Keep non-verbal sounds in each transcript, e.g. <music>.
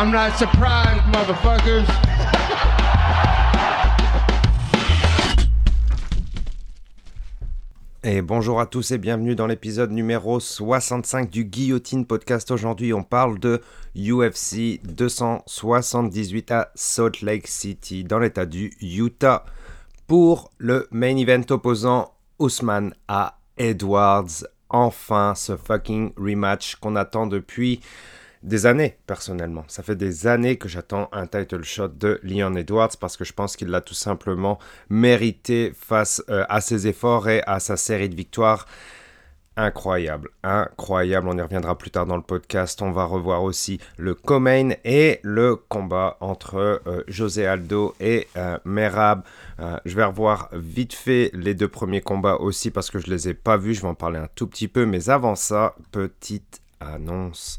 I'm not surprised, motherfuckers. Et bonjour à tous et bienvenue dans l'épisode numéro 65 du Guillotine Podcast. Aujourd'hui, on parle de UFC 278 à Salt Lake City, dans l'état du Utah, pour le main event opposant Ousmane à Edwards. Enfin, ce fucking rematch qu'on attend depuis des années, personnellement. Ça fait des années que j'attends un title shot de Leon Edwards parce que je pense qu'il l'a tout simplement mérité face euh, à ses efforts et à sa série de victoires. Incroyable, incroyable. On y reviendra plus tard dans le podcast. On va revoir aussi le co-main et le combat entre euh, José Aldo et euh, Merab. je vais revoir vite fait les deux premiers combats aussi parce que je les ai pas vus. Je vais en parler un tout petit peu. Mais avant ça, petite annonce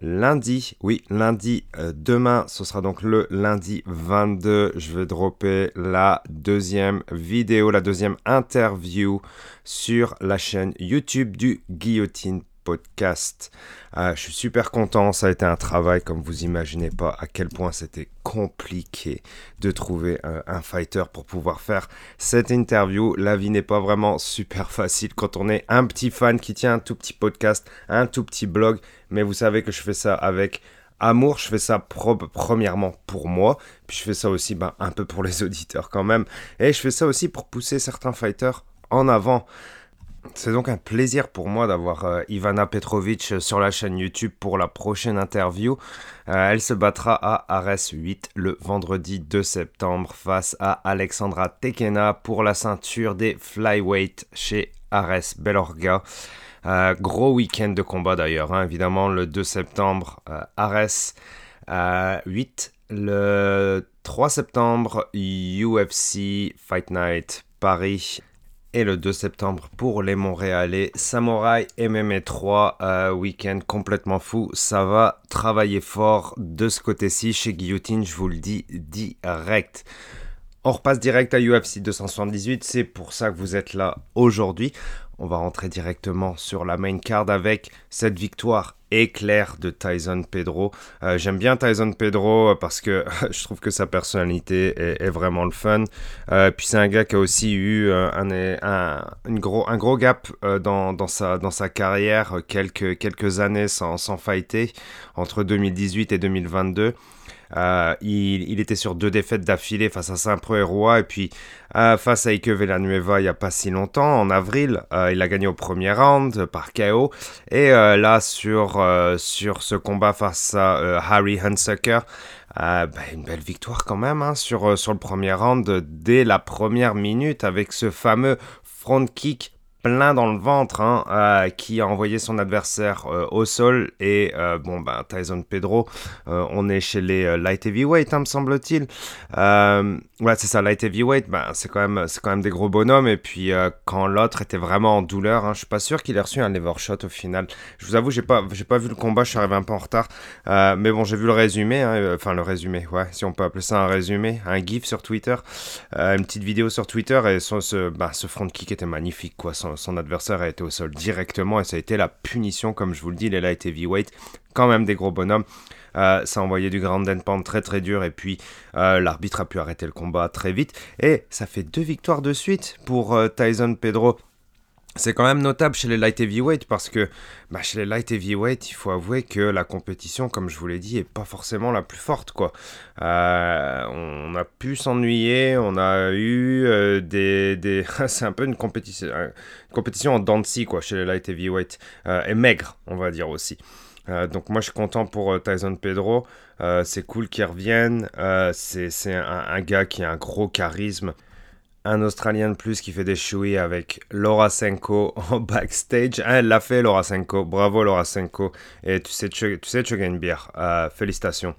lundi. Oui, lundi, euh, demain, ce sera donc le lundi 22. Je vais dropper la deuxième vidéo, la deuxième interview sur la chaîne YouTube du Guillotine podcast. Euh, je suis super content, ça a été un travail comme vous imaginez pas à quel point c'était compliqué de trouver euh, un fighter pour pouvoir faire cette interview. La vie n'est pas vraiment super facile quand on est un petit fan qui tient un tout petit podcast, un tout petit blog, mais vous savez que je fais ça avec amour, je fais ça premièrement pour moi, puis je fais ça aussi ben, un peu pour les <laughs> auditeurs quand même, et je fais ça aussi pour pousser certains fighters en avant. C'est donc un plaisir pour moi d'avoir euh, Ivana Petrovic sur la chaîne YouTube pour la prochaine interview. Euh, elle se battra à Ares 8 le vendredi 2 septembre face à Alexandra Tekena pour la ceinture des flyweight chez Ares Belorga. Euh, gros week-end de combat d'ailleurs, hein. évidemment le 2 septembre Ares 8, le 3 septembre UFC Fight Night Paris et le 2 septembre pour les Montréalais. Samouraï MMA 3, euh, week-end complètement fou. Ça va travailler fort de ce côté-ci chez Guillotine, je vous le dis direct. On repasse direct à UFC 278, c'est pour ça que vous êtes là aujourd'hui. On va rentrer directement sur la main card avec cette victoire éclair de Tyson Pedro. Euh, j'aime bien Tyson Pedro parce que <laughs> je trouve que sa personnalité est, vraiment le fun. Euh, puis c'est un gars qui a aussi eu euh, un, gros, gap dans, sa, carrière, quelques, quelques années sans, sans fighter, entre 2018 et 2022. Euh, il, était sur deux défaites d'affilée face à Saint-Pro et et puis euh, face à Ike Villanueva il n'y a pas si longtemps, en avril. Euh, il a gagné au premier round par KO. Et là, sur, sur ce combat face à Harry Hunsucker, bah, une belle victoire quand même hein, sur, sur le premier round dès la première minute avec ce fameux front kick plein dans le ventre, hein, euh, qui a envoyé son adversaire euh, au sol. Et euh, bon, ben, Tyson Pedro, on est chez les light heavyweight, hein, me semble-t-il. ouais, c'est ça, light heavyweight, ben, c'est quand, même, quand même des gros bonhommes. Et puis, quand l'autre était vraiment en douleur, hein, je suis pas sûr qu'il ait reçu un lever shot au final. Je vous avoue, j'ai pas, pas vu le combat, je suis arrivé un peu en retard. mais bon, j'ai vu le résumé, hein, enfin, le résumé, ouais, si on peut appeler ça un résumé, un gif sur Twitter, une petite vidéo sur Twitter. Et ce, ben, ce front kick était magnifique, quoi son adversaire a été au sol directement et ça a été la punition, comme je vous le dis, les light heavyweight, quand même des gros bonhommes. Euh, ça a envoyé du grand and très très dur et puis euh, l'arbitre a pu arrêter le combat très vite. Et ça fait deux victoires de suite pour euh, Tyson Pedro c'est quand même notable chez les light heavyweight parce que bah, chez les light heavyweight, il faut avouer que la compétition, comme je vous l'ai dit, est pas forcément la plus forte. quoi. Euh, on a pu s'ennuyer, on a eu euh, des... des... <laughs> c'est un peu une compétition, une compétition en dents quoi, chez les light heavyweight. Euh, et maigre, on va dire aussi. donc moi je suis content pour Tyson Pedro, c'est cool qu'il revienne, c'est un, gars qui a un gros charisme, un Australien de plus qui fait des chouilles avec Laura Senko <laughs> en backstage. Ah, elle l'a fait, Laura Senko. Bravo, Laura Senko. Et tu sais, tu, sais, tu gagnes bien. Euh, félicitations.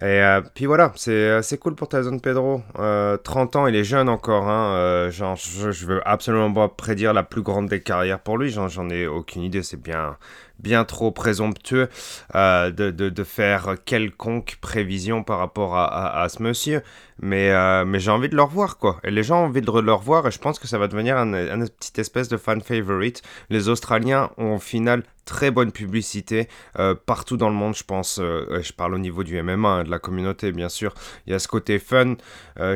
Et euh, puis voilà, euh, c'est cool pour Tyson Pedro. 30 ans, il est jeune encore. Hein. genre, je, je, veux absolument pas prédire la plus grande des carrières pour lui. J'en ai aucune idée. C'est bien, bien trop présomptueux euh, de, de, faire quelconque prévision par rapport à, à, ce monsieur. Mais, euh, mais j'ai envie de le revoir, quoi. Et les gens ont envie de le revoir, et je pense que ça va devenir un, un petit espèce de fan favorite. Les Australiens ont au final très bonne publicité euh, partout dans le monde, je pense. Je parle au niveau du MMA, hein, de la communauté, bien sûr. Il y a ce côté fun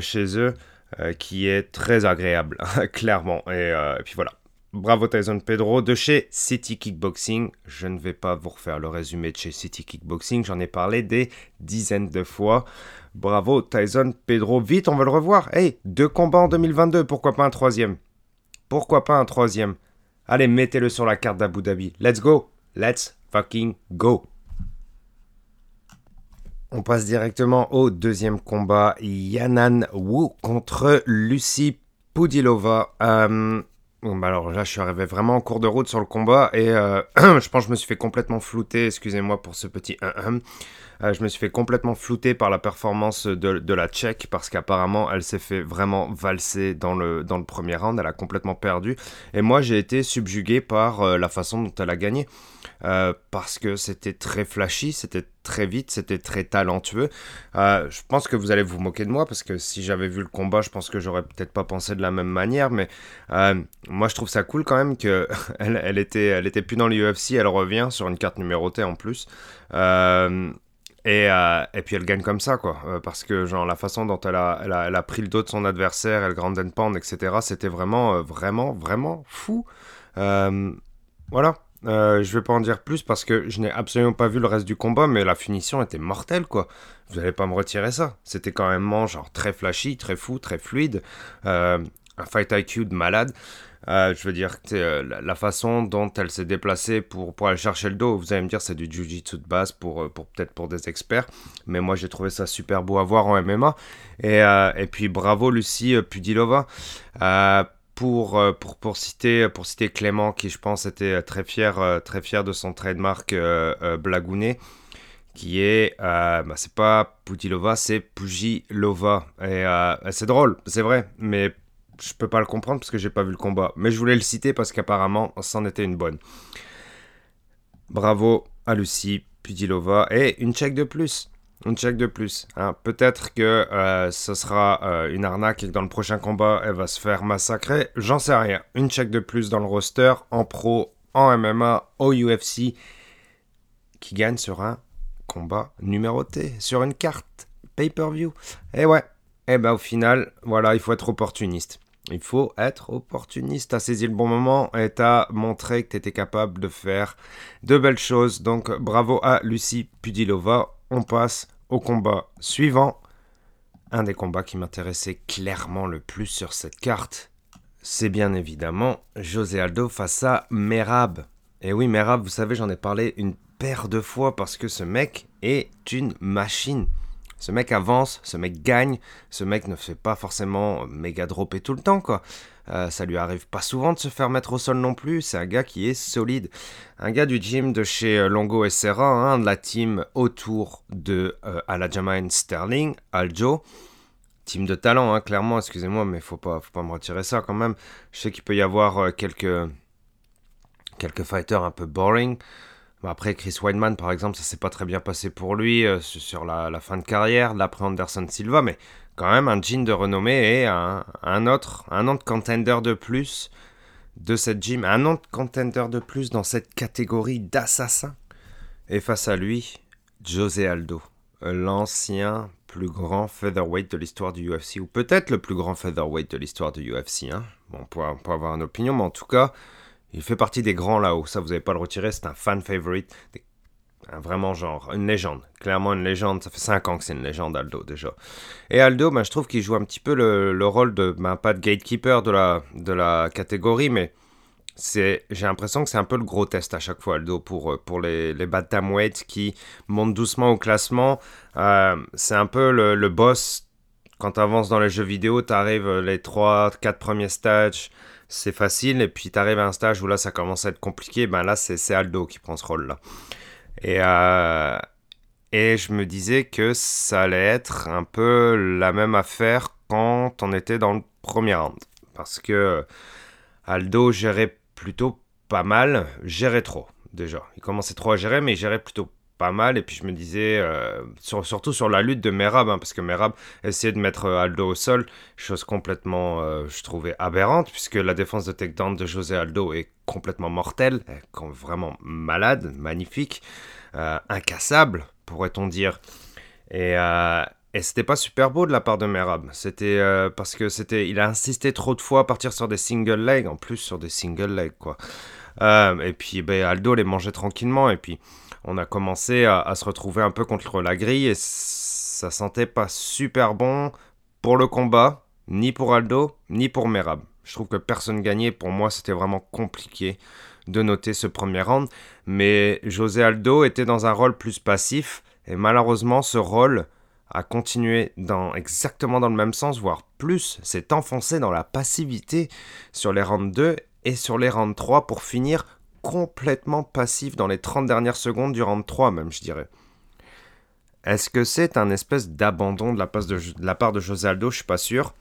chez eux qui est très agréable, <laughs> clairement. Et, puis voilà. Bravo Tyson Pedro de chez City Kickboxing. Je ne vais pas vous refaire le résumé de chez City Kickboxing, j'en ai parlé des dizaines de fois. Bravo Tyson Pedro, vite on va le revoir. Hey, deux combats en 2022, pourquoi pas un troisième? Pourquoi pas un troisième? Allez, mettez-le sur la carte d'Abu Dhabi. Let's go. Let's fucking go. On passe directement au deuxième combat. Yanan Wu contre Lucie Pudilova. Euh, bah alors là, je suis arrivé vraiment en cours de route sur le combat et euh, <clears throat> je pense que je me suis fait complètement flouter. Excusez-moi pour ce petit 1 euh, je me suis fait complètement flouter par la performance de, la Tchèque parce qu'apparemment elle s'est fait vraiment valser dans le, premier round, elle a complètement perdu. Et moi j'ai été subjugué par euh, la façon dont elle a gagné. Euh, parce que c'était très flashy, c'était très vite, c'était très talentueux. je pense que vous allez vous moquer de moi parce que si j'avais vu le combat, je pense que j'aurais peut-être pas pensé de la même manière. Mais moi, je trouve ça cool quand même que <laughs> elle était plus dans l'UFC, elle revient sur une carte numérotée en plus. Et, euh, et, puis elle gagne comme ça, quoi. Euh, parce que, genre, la façon dont elle a, elle a, elle a pris le dos de son adversaire, elle grand pound, etc., c'était vraiment, euh, vraiment, vraiment fou. voilà. je vais pas en dire plus parce que je n'ai absolument pas vu le reste du combat, mais la finition était mortelle, quoi. Vous allez pas me retirer ça. C'était quand même, genre, très flashy, très fou, très fluide. un fight IQ de malade. Euh, je veux dire, euh, la, façon dont elle s'est déplacée pour, pour aller chercher le dos, vous allez me dire, c'est du jiu-jitsu de base pour, euh, pour peut-être pour des experts. Mais moi, j'ai trouvé ça super beau à voir en MMA. Et, et puis, bravo Lucie Pudilova. pour, pour, pour, citer, pour citer Clément, qui je pense était très fier, très fier de son trademark blagounet qui est, bah, c'est pas Pudilova, c'est Pujilova. Et c'est drôle, c'est vrai, mais je peux pas le comprendre parce que j'ai pas vu le combat. Mais je voulais le citer parce qu'apparemment, c'en était une bonne. Bravo à Lucie Pudilova. Et une check de plus. Une check de plus. Hein. Peut-être que euh, ce sera euh, une arnaque et que dans le prochain combat, elle va se faire massacrer. J'en sais rien. Une check de plus dans le roster, en pro, en MMA, au UFC, qui gagne sur un combat numéroté, sur une carte pay-per-view. Et ouais, et eh ben au final, voilà, il faut être opportuniste. Il faut être opportuniste, à saisi le bon moment et t'as montré que tu étais capable de faire de belles choses. Donc bravo à Lucie Pudilova. On passe au combat suivant. Un des combats qui m'intéressait clairement le plus sur cette carte, c'est bien évidemment José Aldo face à Merab. Et oui, Merab, vous savez, j'en ai parlé une paire de fois parce que ce mec est une machine. Ce mec avance, ce mec gagne, ce mec ne fait pas forcément méga dropper tout le temps, quoi. Euh, ça lui arrive pas souvent de se faire mettre au sol non plus. C'est un gars qui est solide. Un gars du gym de chez euh, Longo et Serra, hein, de la team autour de euh, Aljamain Sterling, Aljo. Team de talent, hein, clairement, excusez-moi, mais faut pas, faut pas me retirer ça quand même. Je sais qu'il peut y avoir euh, quelques, quelques fighters un peu boring. Après, Chris Weidman, par exemple, ça s'est pas très bien passé pour lui euh, sur la, fin de carrière, l'après Anderson Silva, mais quand même un jean de renommée et un, autre, un autre contender de plus de cette gym, un autre contender de plus dans cette catégorie d'assassins. Et face à lui, José Aldo, l'ancien plus grand featherweight de l'histoire du UFC, ou peut-être le plus grand featherweight de l'histoire du UFC. Hein. Bon, on peut avoir une opinion, mais en tout cas, il fait partie des grands là-haut. Ça, vous n'avez pas le retirer. C'est un fan favorite. Un vraiment genre, une légende. Clairement une légende. Ça fait 5 ans que c'est une légende, Aldo, déjà. Et Aldo, ben, je trouve qu'il joue un petit peu le, rôle de, ben, pas de gatekeeper de la, de la catégorie, mais j'ai l'impression que c'est un peu le gros test à chaque fois, Aldo, pour, pour les, les weight qui montent doucement au classement. Euh, c'est un peu le, boss. Quand tu avances dans les jeux vidéo, tu arrives les 3-4 premiers stages c'est facile, et puis tu arrives à un stage où là ça commence à être compliqué, ben là c'est Aldo qui prend ce rôle-là. Et, euh, et je me disais que ça allait être un peu la même affaire quand on était dans le premier round. Parce que Aldo gérait plutôt pas mal, gérait trop déjà. Il commençait trop à gérer, mais il gérait plutôt pas mal. Et puis je me disais, euh, surtout sur la lutte de Merab, hein, parce que Merab essayait de mettre euh, Aldo au sol, chose complètement, euh, je trouvais, aberrante, puisque la défense de takedown de José Aldo est complètement mortelle, vraiment malade, magnifique, incassable, pourrait-on dire. Et, et c'était pas super beau de la part de Merab. C'était parce que c'était, il a insisté trop de fois à partir sur des single legs, en plus sur des single legs, quoi. et puis ben, Aldo les mangeait tranquillement, et puis on a commencé à, se retrouver un peu contre la grille et ça sentait pas super bon pour le combat, ni pour Aldo, ni pour Merab. Je trouve que personne gagnait. Pour moi, c'était vraiment compliqué de noter ce premier round. Mais José Aldo était dans un rôle plus passif. Et malheureusement, ce rôle a continué dans exactement dans le même sens, voire plus, s'est enfoncé dans la passivité sur les rounds 2 et sur les rounds 3 pour finir complètement passif dans les 30 dernières secondes du round 3 même, je dirais. Est-ce que c'est un espèce d'abandon de, la part de José Aldo? Je suis pas sûr.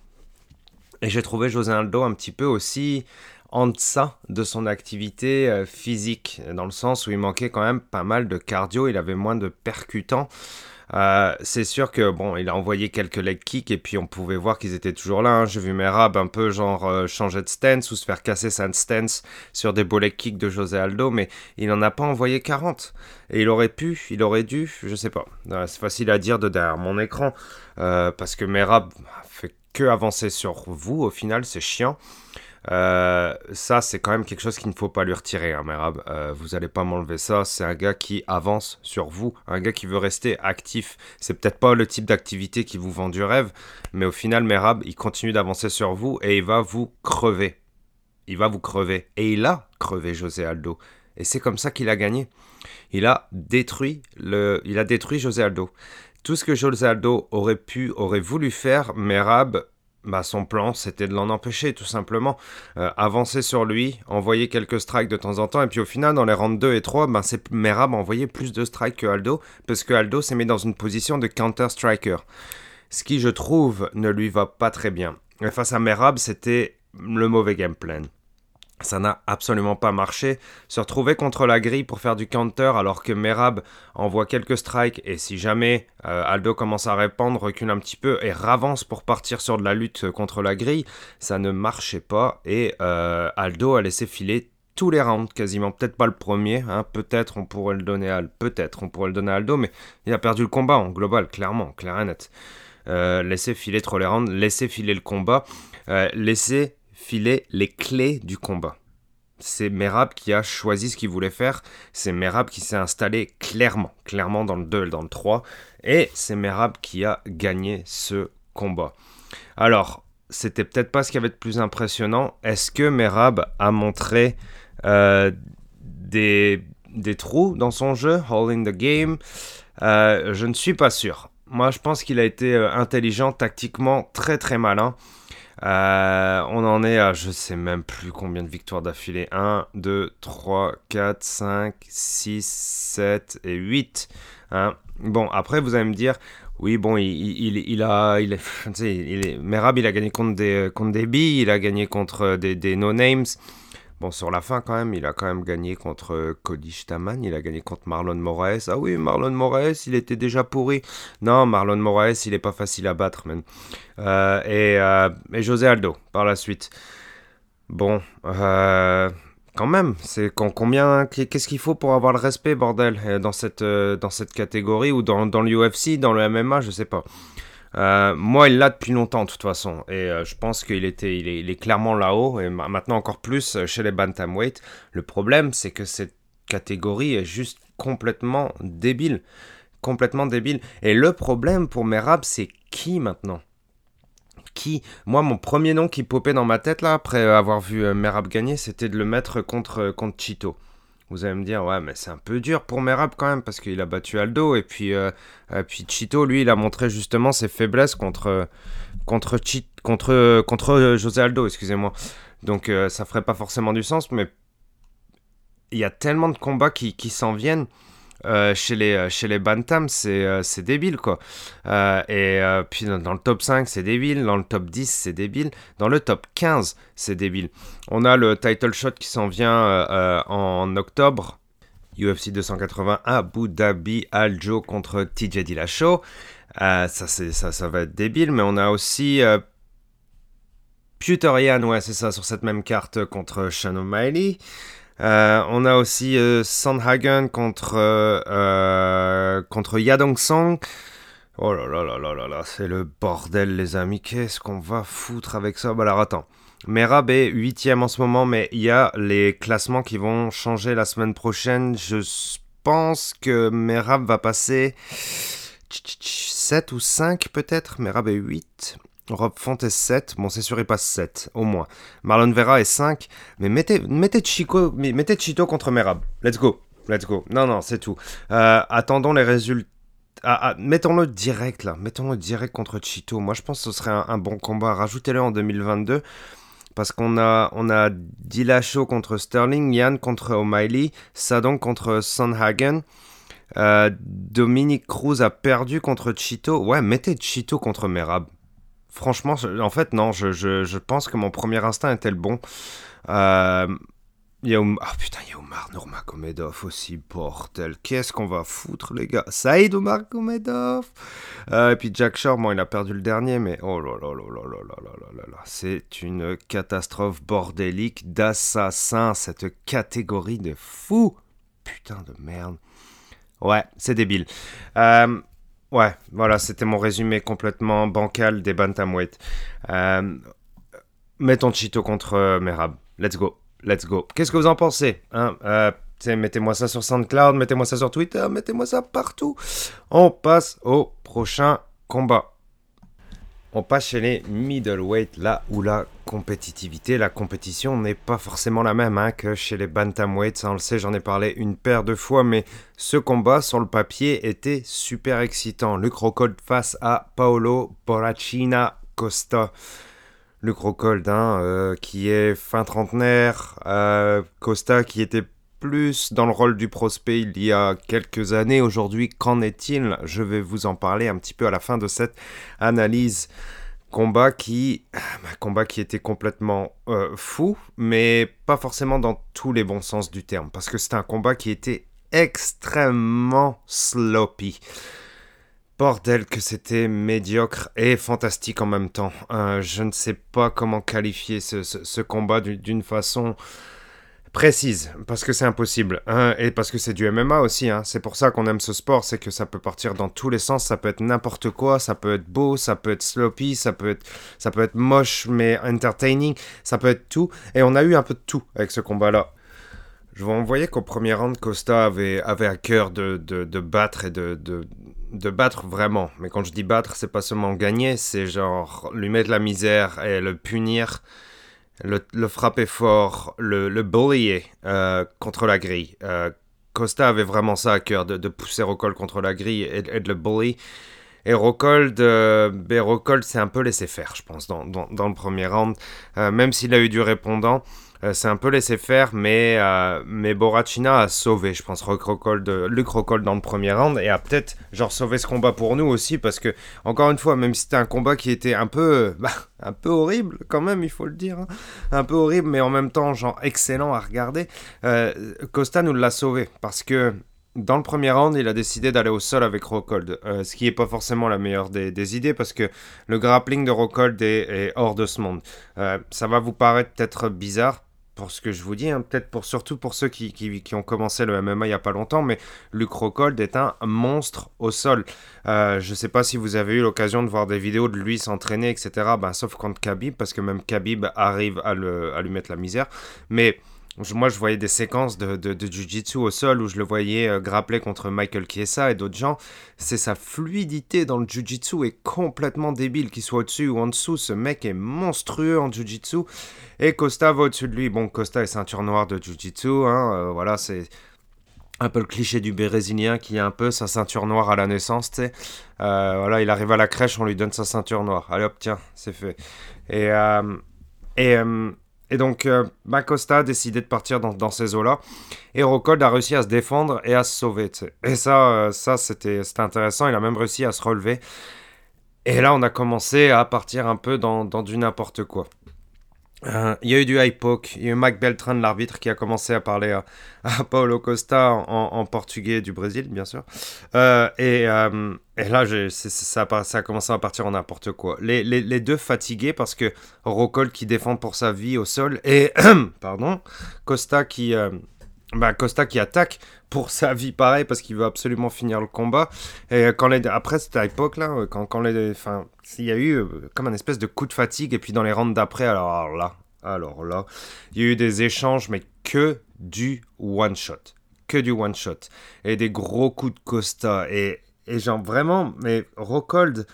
Et j'ai trouvé José Aldo un petit peu aussi en deçà de son activité euh, physique, dans le sens où il manquait quand même pas mal de cardio, il avait moins de percutants. Euh, c'est sûr que bon, il a envoyé quelques leg kicks et puis on pouvait voir qu'ils étaient toujours là. Hein. J'ai vu Merab un peu genre euh, changer de stance ou se faire casser sa stance sur des beaux leg kicks de José Aldo, mais il n'en a pas envoyé 40. Et il aurait pu, il aurait dû, je sais pas. Euh, c'est facile à dire de derrière mon écran parce que Merab fait que avancer sur vous au final, c'est chiant. Euh, ça, c'est quand même quelque chose qu'il ne faut pas lui retirer, hein, Merab. Euh, vous n'allez pas m'enlever ça. C'est un gars qui avance sur vous, un gars qui veut rester actif. C'est peut-être pas le type d'activité qui vous vend du rêve, mais au final, Merab, il continue d'avancer sur vous et il va vous crever. Il va vous crever. Et il a crevé José Aldo. Et c'est comme ça qu'il a gagné. Il a détruit le, il a détruit José Aldo. Tout ce que José Aldo aurait pu, aurait voulu faire, Merab bah, son plan, c'était de l'en empêcher, tout simplement. Euh, avancer sur lui, envoyer quelques strikes de temps en temps, et puis au final, dans les rounds 2 et 3, bah, c'est Merab a envoyé plus de strikes que Aldo, parce que Aldo s'est mis dans une position de counter-striker. Ce qui, je trouve, ne lui va pas très bien. Et face à Merab, c'était le mauvais game plan. Ça n'a absolument pas marché. Se retrouver contre la grille pour faire du counter alors que Merab envoie quelques strikes et si jamais euh, Aldo commence à répandre, recule un petit peu et ravance pour partir sur de la lutte contre la grille, ça ne marchait pas et euh, Aldo a laissé filer tous les rounds quasiment. Peut-être pas le premier, hein. peut-être on pourrait le donner à peut-être on pourrait le donner à Aldo, mais il a perdu le combat en global, clairement, clair et net. Euh, laisser filer trop les rounds, laisser filer le combat, laisser filer les clés du combat. C'est Merab qui a choisi ce qu'il voulait faire. C'est Merab qui s'est installé clairement, clairement dans le 2 et dans le 3. Et c'est Merab qui a gagné ce combat. Alors, c'était peut-être pas ce qui avait de plus impressionnant. Est-ce que Merab a montré euh, des, des, trous dans son jeu, All in the Game? Euh, Je ne suis pas sûr. Moi, je pense qu'il a été euh, intelligent, tactiquement, très très malin. Euh, on en est à je sais même plus combien de victoires d'affilée. 1, 2, 3, 4, 5, 6, 7 et 8. Hein. Bon, après vous allez me dire, oui, bon, il, a, <laughs> il est, Merab, il a gagné contre des, contre billes, il a gagné contre des, des no-names. Bon, sur la fin, quand même, il a quand même gagné contre euh, Cody Staman, il a gagné contre Marlon Moraes. Ah oui, Marlon Moraes, il était déjà pourri. Non, Marlon Moraes, il est pas facile à battre. Euh, et, euh, et, José Aldo, par la suite. Bon, quand même, c'est combien, qu'est-ce qu'il faut pour avoir le respect, bordel, dans cette, dans cette catégorie ou dans, dans l'UFC, dans le MMA, je sais pas. Euh, moi, il l'a depuis longtemps, de toute façon. Et euh, je pense qu'il était, il est, clairement là-haut. Et maintenant, encore plus euh, chez les Bantamweight. Le problème, c'est que cette catégorie est juste complètement débile. Complètement débile. Et le problème pour Merab, c'est qui maintenant? Qui? Moi, mon premier nom qui popait dans ma tête, là, après avoir vu Merab gagner, c'était de le mettre contre, contre Chito. Vous allez me dire, ouais, mais c'est un peu dur pour Merab quand même, parce qu'il a battu Aldo, et puis, euh, puis Chito, lui, il a montré justement ses faiblesses contre, contre, contre, contre José Aldo, excusez-moi. Donc euh, ça ferait pas forcément du sens, mais il y a tellement de combats qui, qui s'en viennent euh, chez, les, euh, chez les Bantams, euh, c'est débile, quoi. et puis dans, le top 5, c'est débile. Dans le top 10, c'est débile. Dans le top 15, c'est débile. On a le title shot qui s'en vient en octobre. UFC 280 Abu Dhabi, Aljo contre TJ Dillashaw. Euh, ça, ça, ça va être débile, mais on a aussi euh, ouais, c'est ça, sur cette même carte contre Sean O'Malley. Euh, on a aussi euh, Sandhagen contre, euh, contre Yadong Song. Oh là là là là là là, c'est le bordel, les amis. Qu'est-ce qu'on va foutre avec ça? Bah alors attends. Merab est 8 en ce moment, mais il y a les classements qui vont changer la semaine prochaine. Je pense que Merab va passer 7 ou 5 peut-être. Merab est 8. Rob Font est 7. Bon, c'est sûr, il passe 7, au moins. Marlon Vera est 5. Mais mettez, mettez, Chico, mettez Chito contre Merab. Let's go. Let's go. Non, non, c'est tout. Euh, attendons les résultats. Ah, ah, mettons-le direct là, mettons-le direct contre Chito. Moi je pense que ce serait un, bon combat. Rajoutez-le en 2022 parce qu'on a, on a Dillashaw contre Sterling, Yann contre O'Malley, Sadon contre Sandhagen. Euh, Dominique Cruz a perdu contre Chito. Ouais, mettez Chito contre Merab. Franchement, en fait, non, je, je, je, pense que mon premier instinct était le bon. Euh, il y a Ah putain, il y a Omar Nurmagomedov aussi, bordel. Qu'est-ce qu'on va foutre, les gars? Saïd Omar Gomedov euh, Et puis Jack Shore, bon, il a perdu le dernier, mais oh là là là là là là là là là C'est une catastrophe bordélique d'assassins, cette catégorie de fous Putain de merde. Ouais, c'est débile. Euh, ouais, voilà, c'était mon résumé complètement bancal des bantamweight. Euh, mettons Chito contre Merab. Let's go. Let's go. Qu'est-ce que vous en pensez hein? Euh, Mettez-moi ça sur SoundCloud, mettez-moi ça sur Twitter, mettez-moi ça partout. On passe au prochain combat. On passe chez les middleweight, là où la compétitivité, la compétition n'est pas forcément la même hein, que chez les bantamweights. Ça, on le sait, j'en ai parlé une paire de fois, mais ce combat sur le papier était super excitant. Luc Rockhold face à Paolo Borrachina Costa. Luc Rockhold, hein, euh, qui est fin trentenaire, euh, Costa qui était plus dans le rôle du prospect il y a quelques années. Aujourd'hui, qu'en est-il? Je vais vous en parler un petit peu à la fin de cette analyse. Combat qui, bah, combat qui était complètement euh, fou, mais pas forcément dans tous les bons sens du terme, parce que c'était un combat qui était extrêmement sloppy. Bordel que c'était médiocre et fantastique en même temps. Euh, je ne sais pas comment qualifier ce, combat d'une façon précise, parce que c'est impossible. Hein, et parce que c'est du MMA aussi. Hein. C'est pour ça qu'on aime ce sport, c'est que ça peut partir dans tous les sens, ça peut être n'importe quoi, ça peut être beau, ça peut être sloppy, ça peut être, ça peut être moche mais entertaining, ça peut être tout. Et on a eu un peu de tout avec ce combat-là. Je vous envoyer qu'au premier round, Costa avait, avait à cœur de, de, de battre et de, de, de, battre vraiment. Mais quand je dis battre, c'est pas seulement gagner, c'est genre lui mettre la misère et le punir, le, frapper fort, le, le bullier euh, contre la grille. Euh, Costa avait vraiment ça à cœur, de, pousser Rockhold contre la grille et, et de le bully. Et Rockhold, ben s'est un peu laissé faire, je pense, dans, le premier round. Euh, même s'il a eu du répondant, c'est un peu laissé faire, mais, euh, mais Borachina a sauvé, je pense, Luc Rockhold, dans le premier round et a peut-être genre sauvé ce combat pour nous aussi parce que encore une fois, même si c'était un combat qui était un peu, bah, <laughs> un peu horrible quand même, il faut le dire, hein, un peu horrible, mais en même temps genre excellent à regarder, euh, Costa nous l'a sauvé parce que dans le premier round, il a décidé d'aller au sol avec Rockhold, euh, ce qui n'est pas forcément la meilleure des, idées parce que le grappling de Rockhold est, hors de ce monde. Euh, ça va vous paraître peut-être bizarre pour ce que je vous dis, hein, peut-être pour surtout pour ceux qui, qui, ont commencé le MMA il n'y a pas longtemps, mais Luc Rockhold est un monstre au sol. Euh, je ne sais pas si vous avez eu l'occasion de voir des vidéos de lui s'entraîner, etc. Ben, sauf contre Khabib, parce que même Khabib arrive à, le, à lui mettre la misère. Mais moi, je voyais des séquences de, de, Jiu-Jitsu au sol où je le voyais euh, grappler contre Michael Chiesa et d'autres gens. C'est sa fluidité dans le Jiu-Jitsu est complètement débile, qu'il soit au-dessus ou en dessous. Ce mec est monstrueux en Jiu-Jitsu. Et Costa va au-dessus de lui. Bon, Costa est ceinture noire de Jiu-Jitsu. Hein, euh, voilà, c'est un peu le cliché du brésilien qui a un peu sa ceinture noire à la naissance. Euh, voilà, il arrive à la crèche, on lui donne sa ceinture noire. Allez hop, tiens, c'est fait. Et... Euh, et et donc, euh, Macosta a décidé de partir dans, ces eaux-là. Et Rockhold a réussi à se défendre et à se sauver. Et ça, euh, ça c'était intéressant. Il a même réussi à se relever. Et là, on a commencé à partir un peu dans du n'importe quoi. Euh, il y a eu du high poke, il y a eu Mac Beltran, l'arbitre, qui a commencé à parler à, <laughs> à Paulo Costa en, portugais du Brésil, bien sûr. Euh, et, euh, et, là, ça, a commencé à partir en n'importe quoi. Les, les, deux fatigués parce que Rocold qui défend pour sa vie au sol et <clears throat> pardon, Costa qui, bah, Costa qui attaque pour sa vie pareil parce qu'il veut absolument finir le combat. Et quand après cette époque là, quand, quand les, enfin, il y a eu euh, comme un espèce de coup de fatigue et puis dans les rounds d'après, alors, alors, là, alors là, il y a eu des échanges mais que du one shot, que du one shot. Et des gros coups de Costa. Et, et genre vraiment, mais Rockhold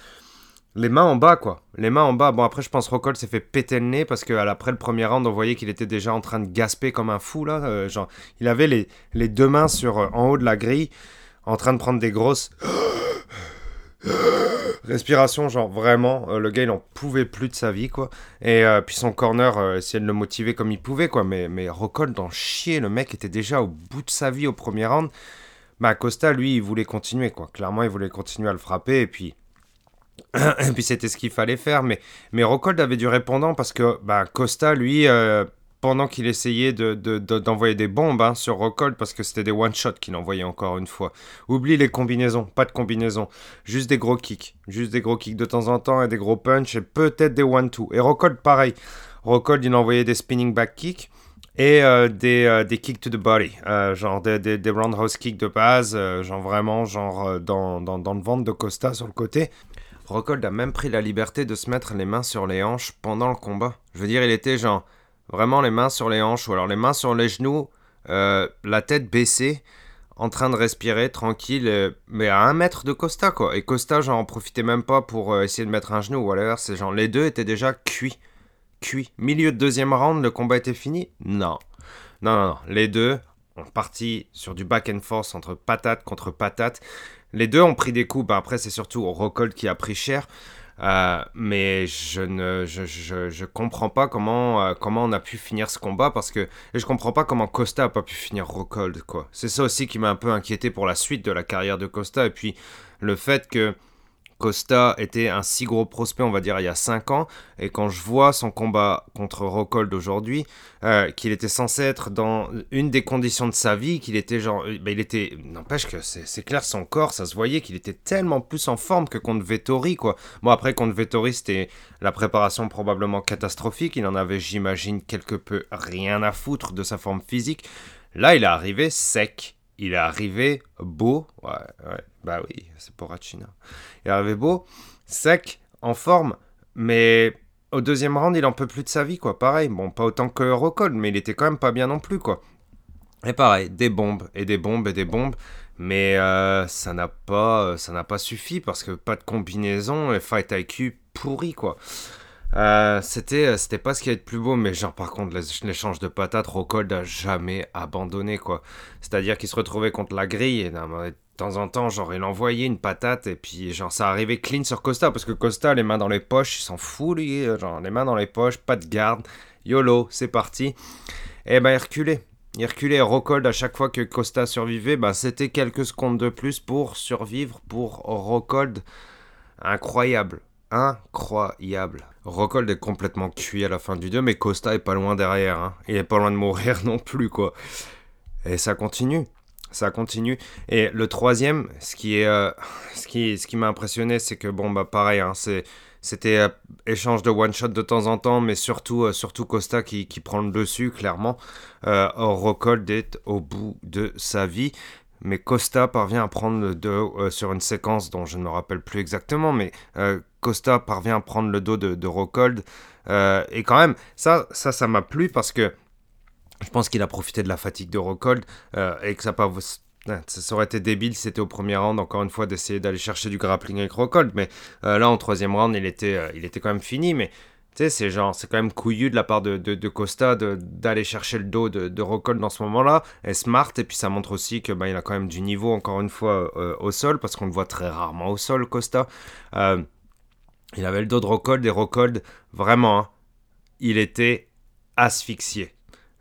les mains en bas, quoi. Les mains en bas. Bon, après, je pense Rockhold s'est fait péter le nez parce qu'après le premier round, on voyait qu'il était déjà en train de gasper comme un fou, là. Euh, genre, il avait les, les deux mains sur, euh, en haut de la grille, en train de prendre des grosses <gasps> respirations. Genre, vraiment, euh, le gars, il en pouvait plus de sa vie, quoi. Et puis son corner essayait de le motiver comme il pouvait, quoi. Mais, mais Rockhold en chier. Le mec était déjà au bout de sa vie au premier round. Bah, Costa, lui, il voulait continuer, quoi. Clairement, il voulait continuer à le frapper. Et puis <coughs> et puis c'était ce qu'il fallait faire. Mais, mais Rockhold avait du répondant parce que bah, Costa, lui, euh, pendant qu'il essayait d'envoyer de, des bombes hein, sur Rockhold, parce que c'était des one-shots qu'il envoyait encore une fois. Oublie les combinaisons, pas de combinaisons. Juste des gros kicks. Juste des gros kicks de temps en temps et des gros punch et peut-être des one-two. Et Rockhold, pareil. Rockhold, il envoyait des spinning back kicks et euh, des, euh, des kicks to the body, genre des, des, des, roundhouse kicks de base, genre vraiment genre dans, dans, dans, le ventre de Costa sur le côté. Rockhold a même pris la liberté de se mettre les mains sur les hanches pendant le combat. Je veux dire, il était genre vraiment les mains sur les hanches ou alors les mains sur les genoux, euh, la tête baissée, en train de respirer tranquille, euh, mais à un mètre de Costa quoi. Et Costa, genre, en profitait même pas pour euh, essayer de mettre un genou ou alors c'est genre les deux étaient déjà cuits. Cuits. Milieu de deuxième round, le combat était fini? Non. Non, non, non. Les deux ont parti sur du back and forth entre patate contre patate. Les deux ont pris des coups. Bah, après, c'est surtout Rockhold qui a pris cher. Euh, mais je ne je, je, je comprends pas comment, euh, comment on a pu finir ce combat parce que et je comprends pas comment Costa a pas pu finir Rockhold quoi. C'est ça aussi qui m'a un peu inquiété pour la suite de la carrière de Costa et puis le fait que Costa était un si gros prospect, on va dire, il y a 5 ans. Et quand je vois son combat contre Rockhold aujourd'hui, euh, qu'il était censé être dans une des conditions de sa vie, qu'il était genre. Bah, il était. N'empêche que c'est clair, son corps, ça se voyait qu'il était tellement plus en forme que contre Vettori, quoi. Bon, après, contre Vettori, c'était la préparation probablement catastrophique. Il en avait, j'imagine, quelque peu rien à foutre de sa forme physique. Là, il est arrivé sec. Il est arrivé beau. Ouais. Bah oui, c'est pour Rachina. Il est arrivé beau, sec, en forme, mais au deuxième round, il en peut plus de sa vie, quoi. Pareil, bon, pas autant que Rockhold, mais il était quand même pas bien non plus, quoi. Et pareil, des bombes, et des bombes, et des bombes, mais euh, ça n'a pas, euh, ça n'a pas suffi parce que pas de combinaison et fight IQ pourri, quoi. Euh, c'était c'était pas ce qui est de plus beau mais genre par contre l'échange de patates Rockhold a jamais abandonné quoi c'est à dire qu'il se retrouvait contre la grille et temps en temps, genre, il envoyait une patate et puis, genre, ça arrivait clean sur Costa parce que Costa, les mains dans les poches, il s'en fout, lui, genre, les mains dans les poches, pas de garde, YOLO, c'est parti. Et eh ben, il reculait. Il reculait. Rockhold, à chaque fois que Costa survivait, ben, c'était quelques secondes de plus pour survivre pour Rockhold. Incroyable. Incroyable. Rockhold est complètement cuit à la fin du 2, mais Costa est pas loin derrière. Hein. Il est pas loin de mourir <laughs> non plus, quoi. Et ça continue ça continue. Et le troisième, ce qui est, euh, ce qui, ce qui m'a impressionné, c'est que bon bah pareil, hein, c'était euh, échange de one shot de temps en temps, mais surtout, euh, surtout Costa qui, qui, prend le dessus, clairement. Rockhold est au bout de sa vie. Mais Costa parvient à prendre le dos sur une séquence dont je ne me rappelle plus exactement, mais Costa parvient à prendre le dos de, de Rockhold. et quand même, ça, ça, m'a plu parce que je pense qu'il a profité de la fatigue de Rockhold euh, et que ça aurait été débile si c'était au premier round, encore une fois, d'essayer d'aller chercher du grappling avec Rockhold. Mais euh, là, en troisième round, il était, euh, il était quand même fini. Mais tu sais, c'est genre, c'est quand même couillu de la part de, de, Costa d'aller chercher le dos de, de Rockhold dans ce moment-là. Et smart. Et puis ça montre aussi que bah, il a quand même du niveau, encore une fois, au sol, parce qu'on le voit très rarement au sol, Costa. il avait le dos de Rockhold et Rockhold, vraiment, hein, il était asphyxié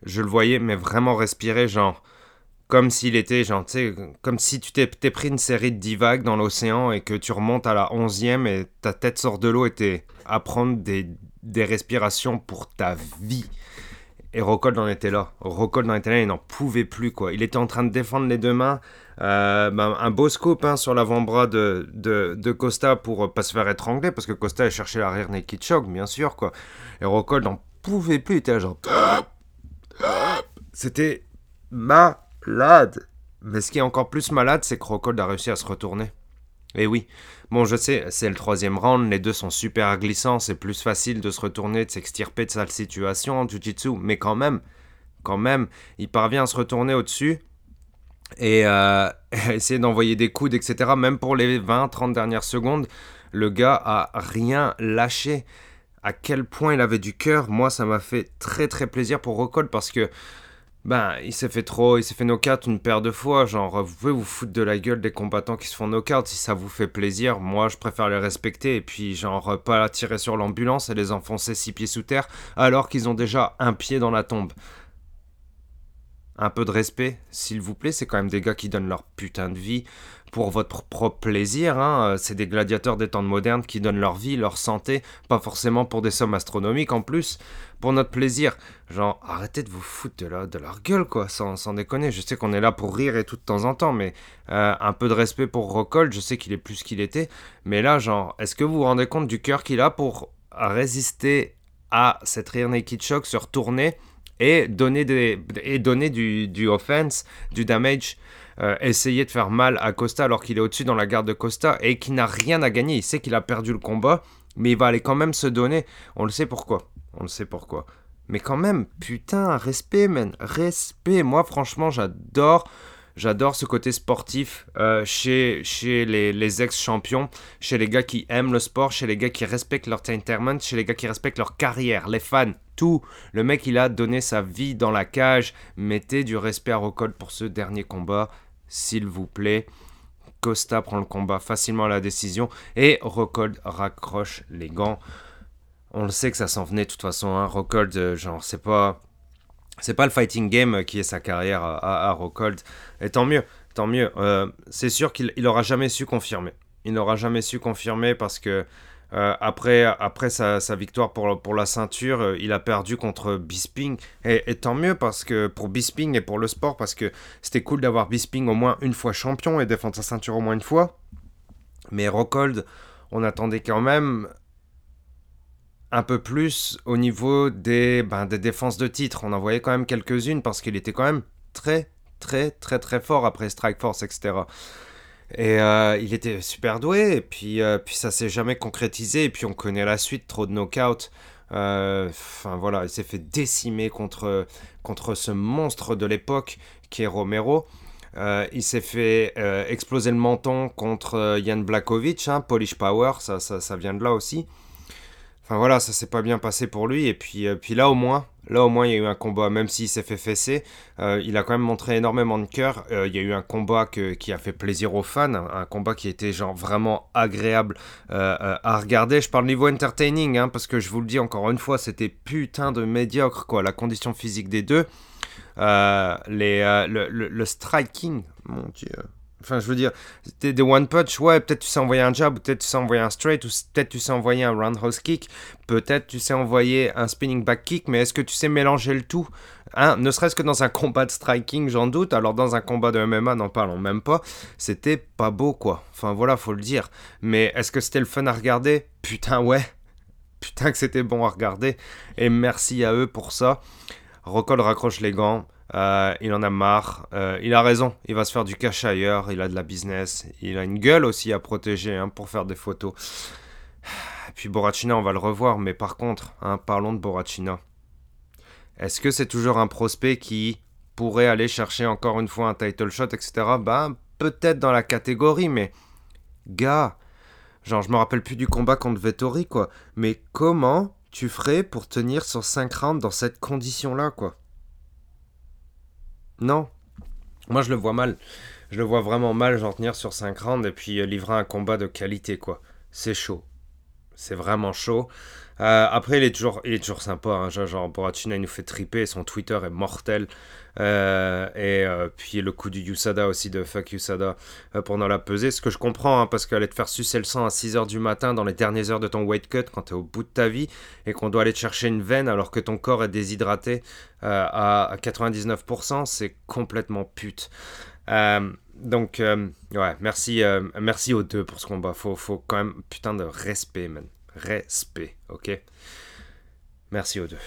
je le voyais, mais vraiment respirer, genre, comme s'il était, genre, tu sais, comme si tu t'es pris une série de 10 dans l'océan et que tu remontes à la 11e et ta tête sort de l'eau et t'es à prendre des des respirations pour ta vie. Et Rockhold en était là. Rockhold en était là, il n'en pouvait plus, quoi. Il était en train de défendre les deux mains. Euh, ben, un beau scoop hein, sur l'avant-bras de, de, Costa pour euh, pas se faire étrangler, parce que Costa a cherché l'arrière naked choke, bien sûr, quoi. Et Rockhold n'en pouvait plus, il était genre... C'était malade. Mais ce qui est encore plus malade, c'est que Rockhold a réussi à se retourner. Et oui, bon, je sais, c'est le troisième round, les deux sont super glissants, c'est plus facile de se retourner, de s'extirper de sa situation en Jiu-Jitsu, mais quand même, quand même, il parvient à se retourner au-dessus et euh, <laughs> essayer d'envoyer des coudes, etc. Même pour les 20-30 dernières secondes, le gars a rien lâché. À quel point il avait du cœur, moi ça m'a fait très très plaisir pour Rockhold parce que ben, il s'est fait trop, il s'est fait knockout une paire de fois. Genre, vous pouvez vous foutre de la gueule des combattants qui se font knockout si ça vous fait plaisir. Moi, je préfère les respecter et puis, genre, pas tirer sur l'ambulance et les enfoncer six pieds sous terre alors qu'ils ont déjà un pied dans la tombe. Un peu de respect, s'il vous plaît. C'est quand même des gars qui donnent leur putain de vie pour votre propre plaisir. Hein. C'est des gladiateurs des temps modernes qui donnent leur vie, leur santé, pas forcément pour des sommes astronomiques en plus, pour notre plaisir. Genre, arrêtez de vous foutre de, la, de leur gueule, quoi, sans, sans déconner. Je sais qu'on est là pour rire et tout de temps en temps, mais euh, un peu de respect pour Rockhold, je sais qu'il est plus qu'il était. Mais là, genre, est-ce que vous vous rendez compte du cœur qu'il a pour résister à cette Rear Naked Shock, se retourner et donner, des, et donner du, du offense, du damage? Euh, essayer de faire mal à Costa alors qu'il est au-dessus dans la garde de Costa et qu'il n'a rien à gagner. Il sait qu'il a perdu le combat, mais il va aller quand même se donner. On le sait pourquoi. On le sait pourquoi. Mais quand même, putain, respect, man. Respect. Moi, franchement, j'adore. J'adore ce côté sportif euh, chez, les, ex-champions, chez les gars qui aiment le sport, chez les gars qui respectent leur entertainment, chez les gars qui respectent leur carrière, les fans, tout. Le mec, il a donné sa vie dans la cage. Mettez du respect à Rockhold pour ce dernier combat s'il vous plaît. Costa prend le combat facilement à la décision et Rockhold raccroche les gants. On le sait que ça s'en venait de toute façon. Hein. Rockhold, genre, pas. C'est pas le fighting game qui est sa carrière à, à Rockhold. Et tant mieux, tant mieux. Euh, c'est sûr qu'il n'aura jamais su confirmer. Il n'aura jamais su confirmer parce que euh, après, sa, victoire pour, pour la ceinture, euh, il a perdu contre Bisping. Et, tant mieux parce que pour Bisping et pour le sport, parce que c'était cool d'avoir Bisping au moins une fois champion et défendre sa ceinture au moins une fois. Mais Rockhold, on attendait quand même un peu plus au niveau des, ben, des défenses de titre. On en voyait quand même quelques-unes parce qu'il était quand même très, très, très, très fort après Strike Force, etc. Et euh, il était super doué, et puis, euh, puis ça s'est jamais concrétisé, et puis on connaît la suite, trop de knockouts. Euh, enfin voilà, il s'est fait décimer contre, contre ce monstre de l'époque qui est Romero. il s'est fait exploser le menton contre Jan Blakovic, hein, Polish Power, ça, ça, ça, vient de là aussi. Enfin voilà, ça s'est pas bien passé pour lui. Et puis, euh, puis là au moins, là au moins il y a eu un combat, même s'il s'est fait fesser, euh, il a quand même montré énormément de cœur. Euh, il y a eu un combat qui a fait plaisir aux fans, un, combat qui était genre vraiment agréable à regarder. Je parle niveau entertaining, hein, parce que je vous le dis encore une fois, c'était putain de médiocre quoi. La condition physique des deux, les, le, le striking, mon dieu. Enfin, je veux dire, des one punch, ouais, peut-être tu sais envoyer un jab, peut-être tu sais envoyer un straight, ou peut-être tu sais envoyer un roundhouse kick, peut-être tu sais envoyer un spinning back kick, mais est-ce que tu sais mélanger le tout? Hein Ne serait-ce que dans un combat de striking, j'en doute, alors dans un combat de MMA, n'en parlons même pas, c'était pas beau, quoi. Enfin, voilà, faut le dire. Mais est-ce que c'était le fun à regarder? Putain, ouais. <laughs> Putain que c'était bon à regarder. Et merci à eux pour ça. Rockhold raccroche les gants. Euh, il en a marre. Euh, il a raison. Il va se faire du cash ailleurs. Il a de la business. Il a une gueule aussi à protéger hein, pour faire des photos. Et <sighs> puis Borachina, on va le revoir. Mais par contre, hein, parlons de Borachina. Est-ce que c'est toujours un prospect qui pourrait aller chercher encore une fois un title shot, etc. Ben, peut-être dans la catégorie, mais gars, genre, je me rappelle plus du combat contre Vettori, quoi. Mais comment tu ferais pour tenir sur 5 rounds dans cette condition-là, quoi? Non. Moi, je le vois mal. Je le vois vraiment mal, j'en tenir sur 5 rounds et puis euh, livrer un combat de qualité, quoi. C'est chaud. c'est vraiment chaud. Euh, après, il est toujours, il est toujours sympa. Hein. Genre, Borachina, il nous fait triper. Son Twitter est mortel. Euh, et euh, puis le coup du USADA aussi, de fuck USADA, pendant la pesée. Ce que je comprends, hein, parce qu'aller te faire sucer le sang à 6h du matin dans les dernières heures de ton weight cut, quand tu es au bout de ta vie, et qu'on doit aller te chercher une veine alors que ton corps est déshydraté à 99%, c'est complètement pute. donc, ouais, merci, merci aux deux pour ce combat. Faut, faut quand même putain de respect, man. Respect, ok? Merci aux deux.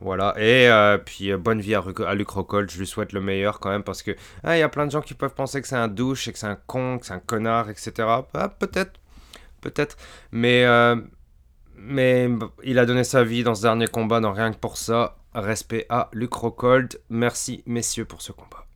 Voilà, et euh, puis euh, bonne vie à, à Luc Rockhold, je lui souhaite le meilleur quand même parce que ah, il y a plein de gens qui peuvent penser que c'est un douche et que c'est un con, que c'est un connard, etc. Ah, peut-être, peut-être, mais, euh, mais il a donné sa vie dans ce dernier combat, donc rien que pour ça, respect à Luc Rockhold. Merci messieurs pour ce combat.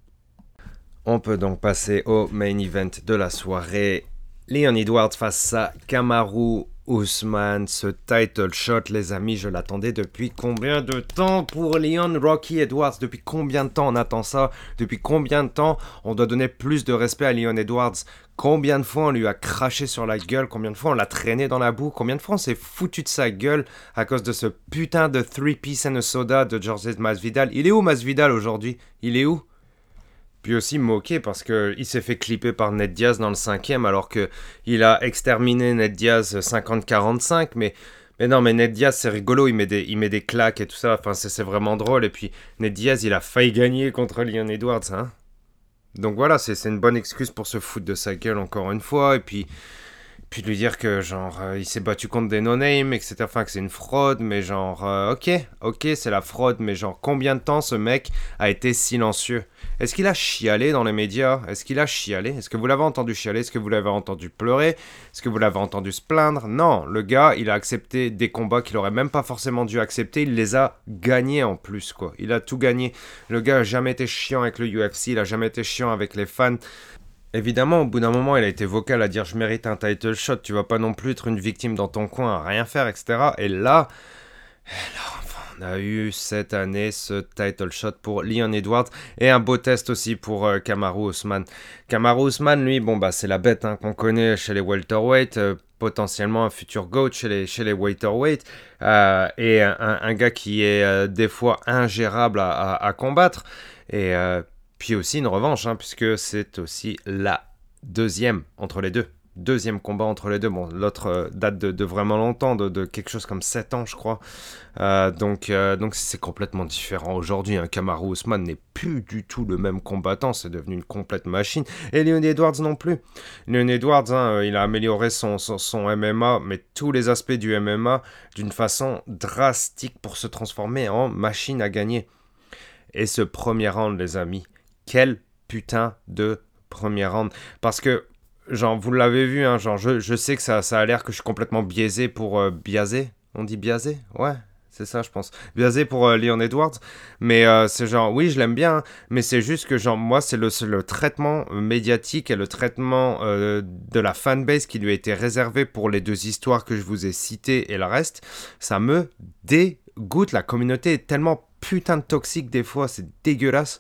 On peut donc passer au main event de la soirée. Leon Edwards face à Kamaru Ousmane, ce title shot, les amis, je l'attendais depuis combien de temps pour Leon Rocky Edwards? Depuis combien de temps on attend ça? Depuis combien de temps on doit donner plus de respect à Leon Edwards? Combien de fois on lui a craché sur la gueule? Combien de fois on l'a traîné dans la boue? Combien de fois on s'est foutu de sa gueule à cause de ce putain de three piece and a soda de Georges Masvidal? Il est où Masvidal aujourd'hui? Il est où? Puis aussi moqué parce qu'il s'est fait clipper par Ned Diaz dans le cinquième alors qu'il a exterminé Ned Diaz 50-45. Mais, mais non, mais Ned Diaz c'est rigolo, il met, des, il met des claques et tout ça. Enfin, c'est vraiment drôle. Et puis Ned Diaz il a failli gagner contre Leon Edwards. Hein Donc voilà, c'est une bonne excuse pour se foutre de sa gueule encore une fois. Et puis puis lui dire que genre euh, il s'est battu contre des no-name, etc. Enfin que c'est une fraude, mais genre euh, ok, ok c'est la fraude, mais genre combien de temps ce mec a été silencieux? Est-ce qu'il a chialé dans les médias? Est-ce qu'il a chialé? Est-ce que vous l'avez entendu chialer? Est-ce que vous l'avez entendu pleurer? Est-ce que vous l'avez entendu se plaindre? Non, le gars il a accepté des combats qu'il aurait même pas forcément dû accepter, il les a gagnés en plus quoi. Il a tout gagné. Le gars a jamais été chiant avec le UFC, il a jamais été chiant avec les fans. Évidemment, au bout d'un moment, il a été vocal à dire je mérite un title shot, tu vas pas non plus être une victime dans ton coin, rien faire, etc. Et là, a eu cette année ce title shot pour Leon Edwards et un beau test aussi pour euh, Kamaru Usman. Kamaru Usman, lui, bon bah c'est la bête hein, qu'on connaît chez les welterweight, euh, potentiellement un futur GOAT chez les, chez les welterweight, euh, et un, gars qui est des fois ingérable à, à combattre. Et puis aussi une revanche, hein, puisque c'est aussi la deuxième entre les deux. Deuxième combat entre les deux. Bon, l'autre euh, date de, vraiment longtemps, de, quelque chose comme 7 ans, je crois. Euh, donc, euh, donc c'est complètement différent aujourd'hui. Hein. Kamaru Usman n'est plus du tout le même combattant. C'est devenu une complète machine. Et Leon Edwards non plus. Leon Edwards, hein, il a amélioré son, son, MMA, mais tous les aspects du MMA d'une façon drastique pour se transformer en machine à gagner. Et ce premier round, les amis, quel putain de premier round. Parce que, genre, vous l'avez vu, hein, genre, je, je, sais que ça, ça a l'air que je suis complètement biaisé pour euh, biaisé. On dit biaisé? Ouais, c'est ça, je pense. Biaisé pour euh, Leon Edwards. Mais euh, c'est genre, oui, je l'aime bien, hein, mais c'est juste que, genre, moi, c'est le, le, traitement médiatique et le traitement de la fanbase qui lui a été réservé pour les deux histoires que je vous ai citées et le reste. Ça me dégoûte. La communauté est tellement putain de toxique des fois, c'est dégueulasse.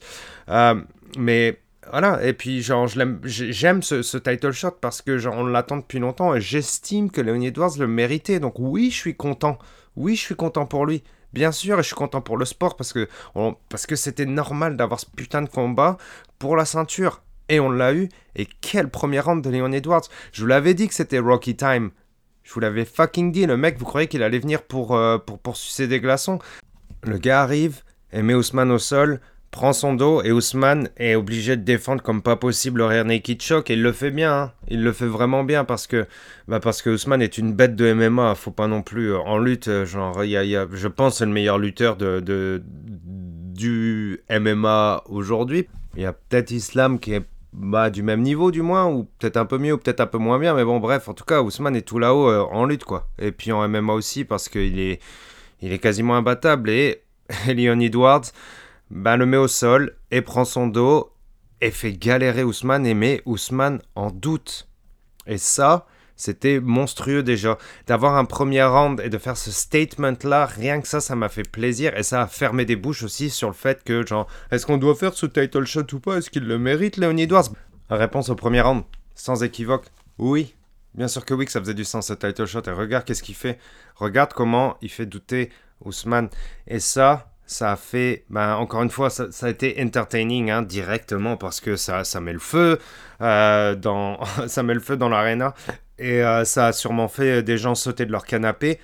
Mais voilà, et puis j'aime ce, title shot parce que on l'attend depuis longtemps et j'estime que Leon Edwards le méritait. Donc oui, je suis content. Oui, je suis content pour lui. Bien sûr, et je suis content pour le sport parce que parce que c'était normal d'avoir ce putain de combat pour la ceinture. Et on l'a eu. Et quel premier round de Leon Edwards. Je vous l'avais dit que c'était Rocky Time. Je vous l'avais fucking dit. Le mec, vous croyez qu'il allait venir pour, euh, pour sucer des glaçons Le gars arrive et met Ousmane au sol prend son dos et Ousmane est obligé de défendre comme pas possible le rear naked choke et il le fait bien, hein. il le fait vraiment bien parce que bah parce que Ousmane est une bête de MMA, faut pas non plus euh, en lutte euh, genre il y a, je pense c'est le meilleur lutteur de du MMA aujourd'hui. Il y a peut-être Islam qui est bah, du même niveau du moins, ou peut-être un peu mieux, ou peut-être un peu moins bien, mais bon bref, en tout cas Ousmane est tout là-haut euh, en lutte quoi. Et puis en MMA aussi parce qu'il est, il est quasiment imbattable et <laughs> Leon Edwards, ben, le met au sol et prend son dos et fait galérer Ousmane et met Ousmane en doute. Et ça, c'était monstrueux déjà. D'avoir un premier round et de faire ce statement-là, rien que ça, ça m'a fait plaisir. Et ça a fermé des bouches aussi sur le fait que, genre, est-ce qu'on doit faire ce title shot ou pas? Est-ce qu'il le mérite, Léonie Edwards? Réponse au premier round, sans équivoque, oui. Bien sûr que oui, que ça faisait du sens ce title shot. Et regarde qu'est-ce qu'il fait. Regarde comment il fait douter Ousmane. Et ça, ça a fait, ben, encore une fois, ça, a été entertaining hein, directement parce que ça, ça met le feu euh, dans, <laughs> ça met le feu dans l'arena et euh, ça a sûrement fait des gens sauter de leur canapé.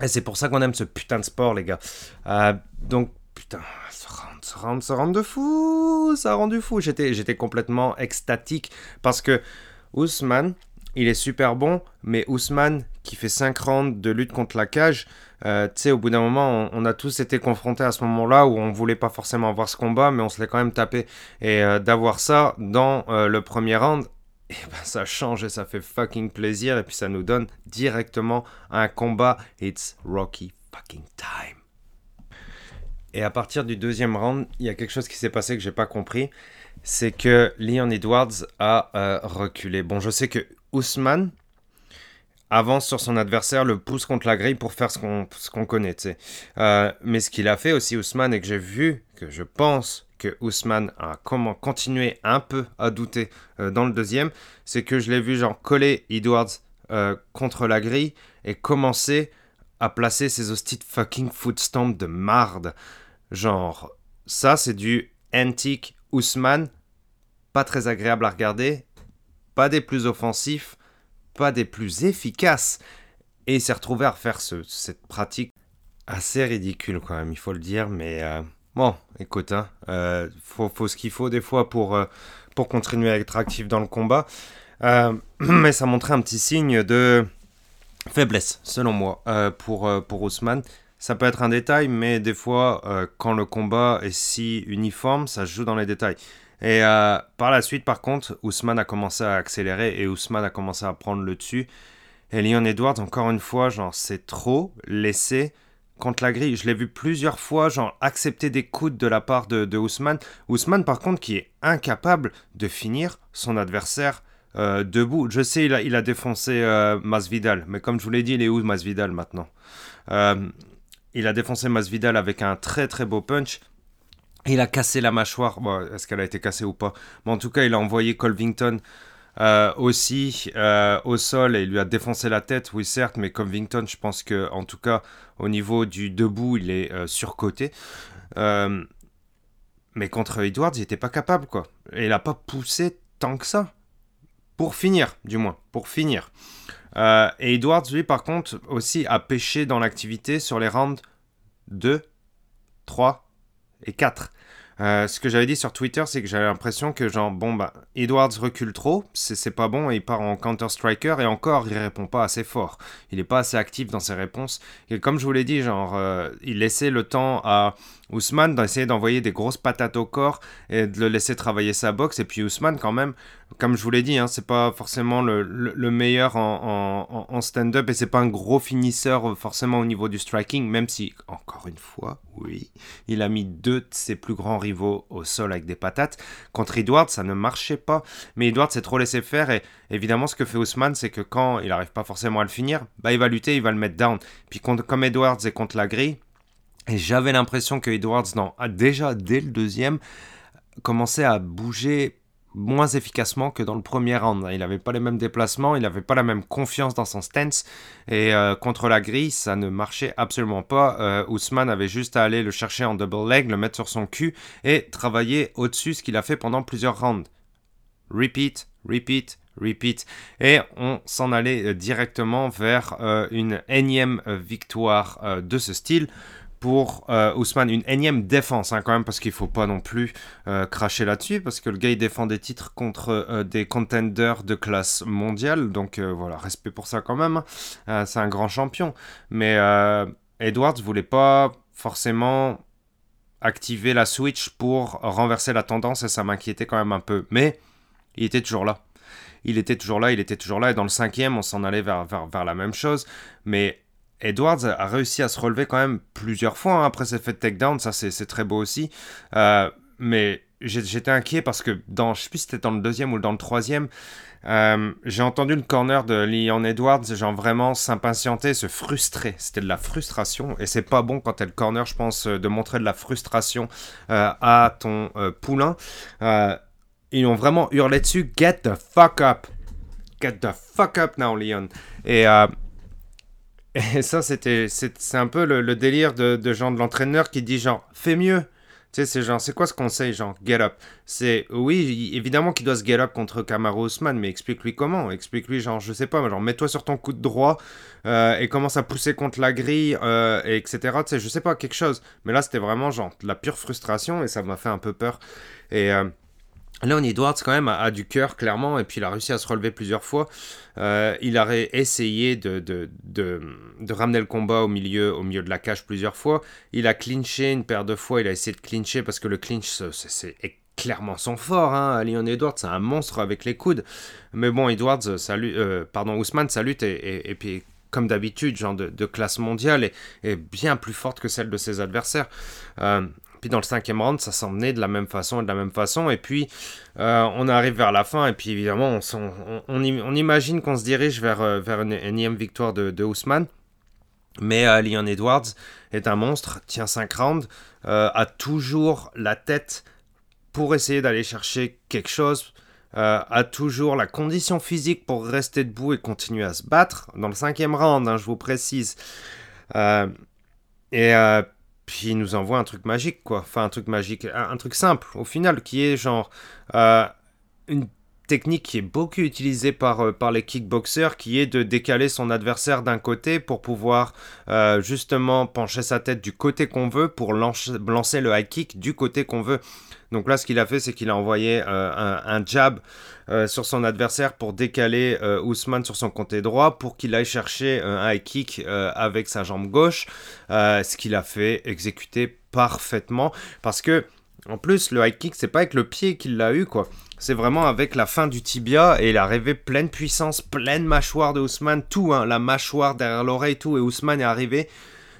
Et c'est pour ça qu'on aime ce putain de sport, les gars. Euh, donc, putain, ça rend, ça, rend, ça rend de fou, ça rend du fou. J'étais, j'étais complètement extatique parce que Ousmane, il est super bon, mais Ousmane, qui fait 5 rounds de lutte contre la cage, euh, tu sais, au bout d'un moment, on, a tous été confrontés à ce moment-là où on voulait pas forcément avoir ce combat, mais on se l'est quand même tapé. Et euh, d'avoir ça dans euh, le premier round, et <laughs> eh ben, ça change et ça fait fucking plaisir. Et puis ça nous donne directement un combat. It's Rocky fucking time. Et à partir du deuxième round, il y a quelque chose qui s'est passé que j'ai pas compris. C'est que Leon Edwards a reculé. Bon, je sais que Ousmane, avance sur son adversaire, le pousse contre la grille pour faire ce qu'on qu'on connaît. Euh, mais ce qu'il a fait aussi Ousmane et que j'ai vu, que je pense que Ousmane a comment continué un peu à douter euh, dans le deuxième, c'est que je l'ai vu genre coller Edwards euh, contre la grille et commencer à placer ses hosties fucking footstomp de marde. Genre, ça c'est du antique Ousmane, pas très agréable à regarder, pas des plus offensifs, pas des plus efficaces. Et il s'est retrouvé à refaire cette pratique assez ridicule quand même, il faut le dire. Mais euh, bon, écoute, hein, euh, faut, ce qu'il faut des fois pour, euh, pour continuer à être actif dans le combat. <clears throat> mais ça montrait un petit signe de faiblesse, selon moi, pour, pour Ousmane. Ça peut être un détail, mais des fois, quand le combat est si uniforme, ça joue dans les détails. Et euh, par la suite, par contre, Ousmane a commencé à accélérer et Ousmane a commencé à prendre le dessus. Et Leon Edwards, encore une fois, genre, c'est trop laissé contre la grille. Je l'ai vu plusieurs fois, genre, accepter des coudes de la part de, de Ousmane. Ousmane, par contre, qui est incapable de finir son adversaire euh, debout. Je sais, il a, il a défoncé euh, Masvidal, mais comme je vous l'ai dit, il est où Masvidal maintenant? Il a défoncé Masvidal avec un très très beau punch. Il a cassé la mâchoire. Est-ce qu'elle a été cassée ou pas? Mais en tout cas, il a envoyé Colvington euh, aussi euh, au sol et il lui a défoncé la tête. Oui, certes, mais Colvington, je pense que en tout cas, au niveau du debout, il est euh, surcoté. mais contre Edwards, il n'était pas capable, quoi. Il n'a pas poussé tant que ça. Pour finir, du moins. Pour finir. et Edwards, lui, par contre, aussi a pêché dans l'activité sur les rounds 2, 3, et 4. Euh, ce que j'avais dit sur Twitter, c'est que j'avais l'impression que, genre, bon, bah, Edwards recule trop, c'est pas bon, il part en counter-striker, et encore, il répond pas assez fort. Il est pas assez actif dans ses réponses. Et comme je vous l'ai dit, genre, euh, il laissait le temps à Ousmane d'essayer d'envoyer des grosses patates au corps et de le laisser travailler sa boxe. Et puis Ousmane, quand même, comme je vous l'ai dit, hein, c'est pas forcément le, le, meilleur en, stand-up et c'est pas un gros finisseur forcément au niveau du striking, même si, encore une fois, oui, il a mis deux de ses plus grands rivaux au sol avec des patates. Contre Edward, ça ne marchait pas, mais Edward s'est trop laissé faire et évidemment, ce que fait Ousmane, c'est que quand il n'arrive pas forcément à le finir, bah, il va lutter, il va le mettre down. Puis comme Edwards est contre la grille, et j'avais l'impression que Edwards, non, déjà dès le deuxième, commençait à bouger moins efficacement que dans le premier round. Il n'avait pas les mêmes déplacements, il n'avait pas la même confiance dans son stance. Et euh, contre la grille, ça ne marchait absolument pas. Euh, Ousmane avait juste à aller le chercher en double leg, le mettre sur son cul et travailler au-dessus, ce qu'il a fait pendant plusieurs rounds. Repeat, repeat, repeat. Et on s'en allait euh, directement vers une énième victoire de ce style pour euh, Ousmane une énième défense hein, quand même parce qu'il faut pas non plus euh, cracher là-dessus parce que le gars il défend des titres contre euh, des contenders de classe mondiale. Donc voilà respect pour ça quand même hein. c'est un grand champion. Mais Edwards voulait pas forcément activer la switch pour renverser la tendance et ça m'inquiétait quand même un peu. Mais il était toujours là. Il était toujours là il était toujours là et dans le cinquième on s'en allait vers, vers, vers la même chose. Mais Edwards a réussi à se relever quand même plusieurs fois hein, après ses faits de takedown, ça c'est très beau aussi. Euh, mais j'étais inquiet parce que dans, je sais plus si c'était dans le deuxième ou dans le troisième, euh, j'ai entendu le corner de Leon Edwards, genre vraiment s'impatienter, se frustrer. C'était de la frustration et c'est pas bon quand t'es le corner, je pense, de montrer de la frustration euh, à ton poulain. ils ont vraiment hurlé dessus, get the fuck up. get the fuck up now, Leon. Et, euh, et ça, c'était, c'est un peu le, délire de, de de l'entraîneur qui dit genre, fais mieux. Tu sais, c'est genre, c'est quoi ce conseil, genre, get up? C'est, oui, évidemment qu'il doit se get up contre Kamaru Usman, mais explique-lui comment. Explique-lui, genre, je sais pas, genre, mets-toi sur ton coup de droit euh, et commence à pousser contre la grille, euh, et etc. Tu sais, je sais pas, quelque chose. Mais là, c'était vraiment, genre, de la pure frustration et ça m'a fait un peu peur. Et. Euh, Leon Edwards, quand même, a, du cœur, clairement, et puis il a réussi à se relever plusieurs fois. Euh, il a essayé de, ramener le combat au milieu, au milieu de la cage plusieurs fois. Il a clinché une paire de fois, il a essayé de clincher parce que le clinch, c'est clairement son fort. Hein. Leon Edwards, c'est un monstre avec les coudes. Mais bon, Edwards, salut, euh, pardon, Ousmane, sa et, puis comme d'habitude, genre de, classe mondiale, est, bien plus forte que celle de ses adversaires. Euh, puis dans le cinquième round, ça s'emmenait de la même façon et de la même façon. Et puis euh, on arrive vers la fin. Et puis évidemment, on, imagine qu'on se dirige vers, euh, vers une énième victoire de, de Ousmane. Mais euh, Edwards est un monstre, tient 5 rounds, a toujours la tête pour essayer d'aller chercher quelque chose, a toujours la condition physique pour rester debout et continuer à se battre. Dans le cinquième round, hein, je vous précise. et puis il nous envoie un truc magique, quoi. Enfin, un truc magique, un, truc simple, au final, qui est genre euh, une technique qui est beaucoup utilisée par, euh, par les kickboxers, qui est de décaler son adversaire d'un côté pour pouvoir euh, justement pencher sa tête du côté qu'on veut pour lancer le high kick du côté qu'on veut. Donc là, ce qu'il a fait, c'est qu'il a envoyé un, un, jab euh, sur son adversaire pour décaler euh, Ousmane sur son côté droit pour qu'il aille chercher un high kick euh, avec sa jambe gauche, ce qu'il a fait exécuter parfaitement parce que en plus le high kick c'est pas avec le pied qu'il l'a eu quoi. C'est vraiment avec la fin du tibia et il a rêvé pleine puissance, pleine mâchoire de Ousmane, tout, hein, la mâchoire derrière l'oreille, tout, et Ousmane est arrivé,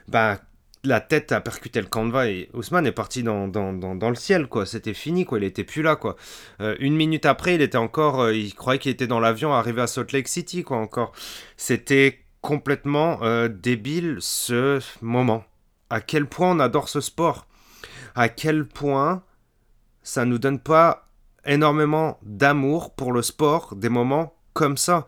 bah, la tête a percuté le canevas et Ousmane est parti dans, dans, le ciel, quoi. C'était fini, quoi. Il était plus là, quoi. Euh, une minute après, il était encore. Euh, il croyait qu'il était dans l'avion arrivé à Salt Lake City, quoi, encore. C'était complètement euh, débile ce moment. À quel point on adore ce sport. À quel point ça nous donne pas énormément d'amour pour le sport, des moments comme ça.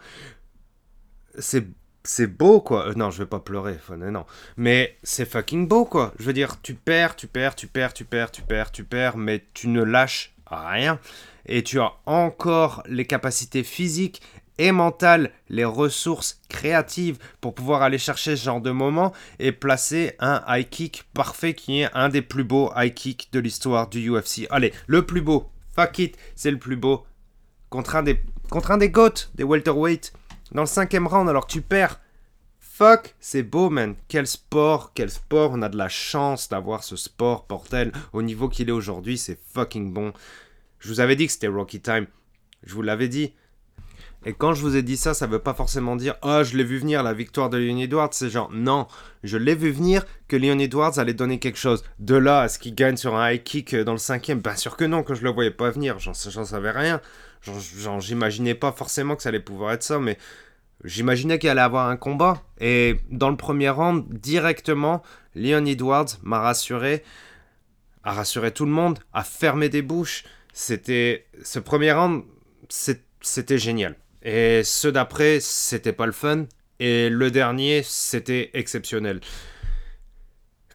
C'est c'est beau quoi. Euh, non, je vais pas pleurer, non. Mais c'est fucking beau quoi. Je veux dire, tu perds, tu perds, tu perds, tu perds, tu perds, tu perds, mais tu ne lâches rien. Et tu as encore les capacités physiques et mentales, les ressources créatives pour pouvoir aller chercher ce genre de moment et placer un high kick parfait qui est un des plus beaux high kicks de l'histoire du UFC. Allez, le plus beau. Fuck it, c'est le plus beau. Contre un des, contre un des GOAT, des dans le cinquième round alors que tu perds. Fuck, c'est beau, man. Quel sport, quel sport. On a de la chance d'avoir ce sport, portel. Au niveau qu'il est aujourd'hui, c'est fucking bon. Je vous avais dit que c'était Rocky Time. Je vous l'avais dit. Et quand je vous ai dit ça, ça veut pas forcément dire oh je l'ai vu venir la victoire de Leon Edwards. C'est genre non, je l'ai vu venir que Leon Edwards allait donner quelque chose. De là à ce qu'il gagne sur un high kick dans le cinquième, bien sûr que non, que je le voyais pas venir. J'en savais rien. Genre, j'imaginais pas forcément que ça allait pouvoir être ça, mais j'imaginais qu'il allait avoir un combat. Et dans le premier round, directement, Leon Edwards m'a rassuré, a rassuré tout le monde, a fermé des bouches. C'était ce premier round, c'était génial. Et ceux d'après, c'était pas le fun. Et le dernier, c'était exceptionnel.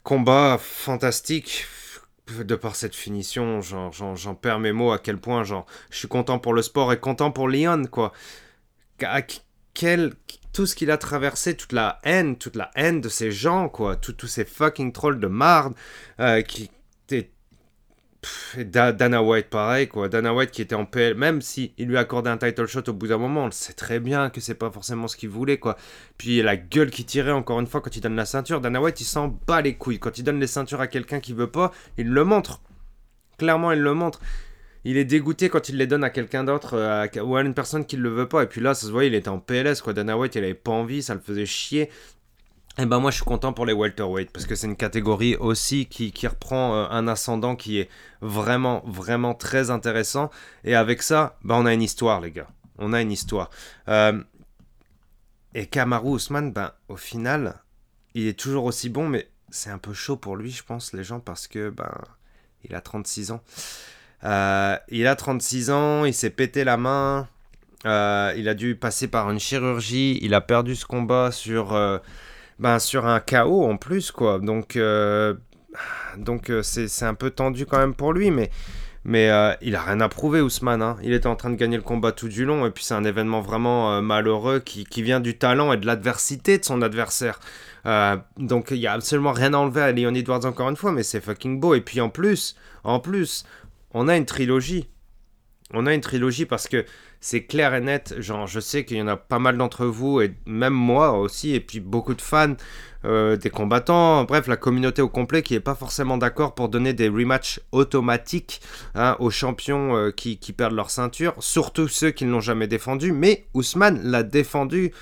Combat fantastique, de par cette finition, j'en perds mes mots à quel point, je suis content pour le sport et content pour Leon, quoi. quel, tout ce qu'il a traversé, toute la haine, toute la haine de ces gens, quoi, tous ces fucking trolls de marde, euh, qui, Dana White, pareil, quoi. Dana White qui était en PL, même si il lui accordait un title shot au bout d'un moment, on le sait très bien que c'est pas forcément ce qu'il voulait, quoi. Puis la gueule qui tirait encore une fois quand il donne la ceinture. Dana White, il s'en bat les couilles. Quand il donne les ceintures à quelqu'un qui veut pas, il le montre. Clairement, il le montre. Il est dégoûté quand il les donne à quelqu'un d'autre euh, ou à une personne qui ne le veut pas. Et puis là, ça se voit, il était en PLS, quoi. Dana White, il avait pas envie, ça le faisait chier. Eh ben moi je suis content pour les welterweight parce que c'est une catégorie aussi qui, reprend euh, un ascendant qui est vraiment vraiment très intéressant. Et avec ça ben on a une histoire les gars. On a une histoire. Euh, et Kamaru Usman ben au final il est toujours aussi bon mais c'est un peu chaud pour lui je pense les gens parce que ben il a 36 ans. Euh, il a 36 ans il s'est pété la main. Il a dû passer par une chirurgie. Il a perdu ce combat sur, ben, sur un KO en plus, quoi. Donc, euh, donc c'est un peu tendu quand même pour lui, mais, mais il a rien à prouver, Ousmane. Hein. Il était en train de gagner le combat tout du long, et puis c'est un événement vraiment malheureux qui, qui, vient du talent et de l'adversité de son adversaire. donc il y a absolument rien à enlever à Leon Edwards encore une fois, mais c'est fucking beau. Et puis en plus, en plus, on a une trilogie. On a une trilogie parce que c'est clair et net. Genre, je sais qu'il y en a pas mal d'entre vous, et même moi aussi, et puis beaucoup de fans, euh, des combattants, bref, la communauté au complet qui n'est pas forcément d'accord pour donner des rematchs automatiques hein, aux champions euh, qui, qui, perdent leur ceinture, surtout ceux qui ne l'ont jamais défendu. Mais Ousmane l'a défendu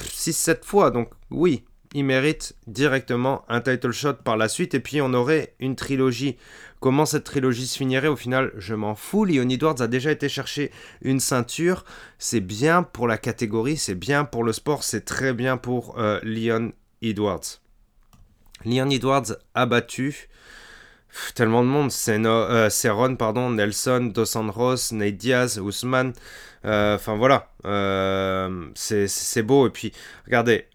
6-7 fois, donc oui, il mérite directement un title shot par la suite, et puis on aurait une trilogie Comment cette trilogie se finirait au final, je m'en fous. Leon Edwards a déjà été chercher une ceinture. C'est bien pour la catégorie, c'est bien pour le sport, c'est très bien pour euh, Leon Edwards. Leon Edwards a battu tellement de monde. C'est euh, Ron, pardon, Nelson, Dos Anjos, Nate Diaz, Ousmane. Euh, enfin voilà, c'est beau. Et puis, regardez,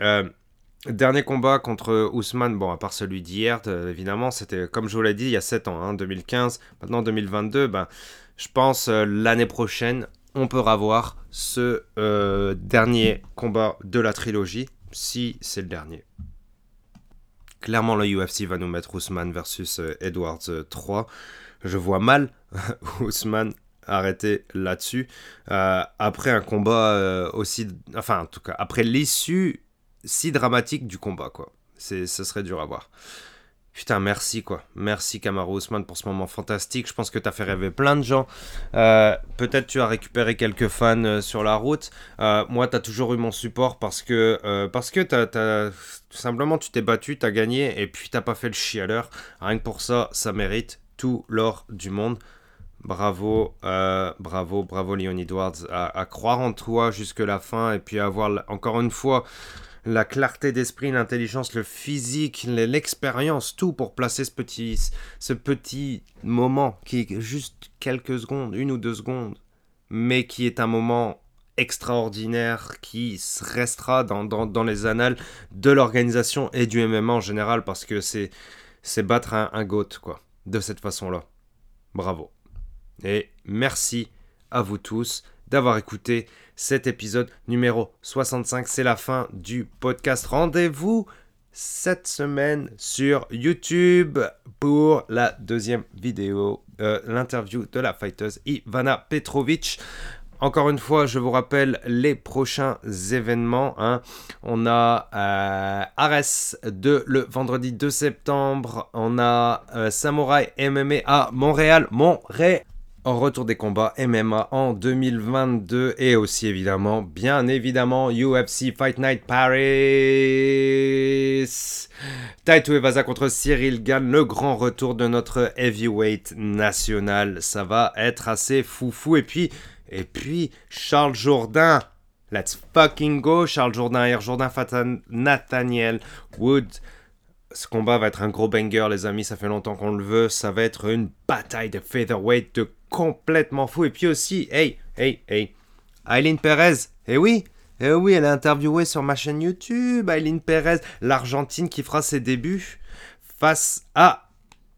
Dernier combat contre Ousmane, bon, à part celui d'hier, euh, évidemment, c'était comme je vous l'ai dit, il y a 7 ans, hein, 2015. Maintenant, 2022, ben, je pense euh, l'année prochaine, on peut revoir ce euh, dernier combat de la trilogie, si c'est le dernier. Clairement, le UFC va nous mettre Ousmane versus Edwards 3. Je vois mal <laughs> Ousmane arrêter là-dessus. après un combat aussi. Enfin, en tout cas, après l'issue si dramatique du combat, quoi. C'est, ce serait dur à voir. Putain, merci quoi. Merci Kamaru Ousmane pour ce moment fantastique. Je pense que tu as fait rêver plein de gens. Euh, peut-être tu as récupéré quelques fans euh, sur la route. Euh, moi, tu as toujours eu mon support parce que, parce que t'as, tout simplement tu t'es battu, tu as gagné et puis t'as pas fait le chialeur. Rien que pour ça, ça mérite tout l'or du monde. Bravo, bravo, bravo Leon Edwards à, à, croire en toi jusque la fin et puis à avoir encore une fois la clarté d'esprit, l'intelligence, le physique, l'expérience, tout pour placer ce petit, ce petit moment qui est juste quelques secondes, une ou deux secondes, mais qui est un moment extraordinaire qui restera dans, les annales de l'organisation et du MMA en général parce que c'est battre un, un GOAT, quoi, de cette façon-là. Bravo. Et merci à vous tous d'avoir écouté cet épisode numéro 65. C'est la fin du podcast. Rendez-vous cette semaine sur YouTube pour la deuxième vidéo, euh, l'interview de la fighteuse Ivana Petrovic. Encore une fois, je vous rappelle les prochains événements. Hein. On a euh, Ares de le vendredi 2 septembre. On a euh, Samurai MMA à Montréal. Montréal retour des combats MMA en 2022 et aussi évidemment, bien évidemment, UFC Fight Night Paris. Taito Evasa contre Cyril Gann, le grand retour de notre heavyweight national. Ça va être assez foufou. Et puis, et puis, Charles Jourdain. Let's fucking go, Charles Jourdain, Air Jourdain, Nathaniel Wood. Ce combat va être un gros banger, les amis. Ça fait longtemps qu'on le veut. Ça va être une bataille de featherweight de complètement fou. Et puis aussi, hey, hey, hey, Aileen Perez, eh oui, eh oui, elle est interviewée sur ma chaîne YouTube, Aileen Perez, l'Argentine qui fera ses débuts face à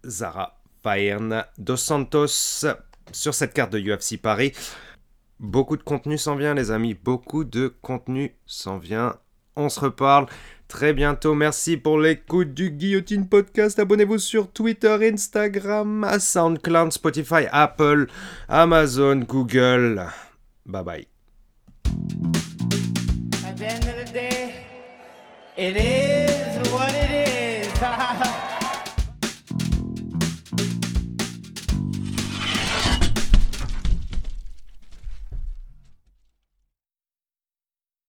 Zara Faerna dos Santos sur cette carte de UFC Paris. Beaucoup de contenu s'en vient, les amis, beaucoup de contenu s'en vient. On se reparle très bientôt. Merci pour l'écoute du Guillotine Podcast. Abonnez-vous sur Twitter, Instagram, SoundCloud, Spotify, Apple, Amazon, Google. Bye bye.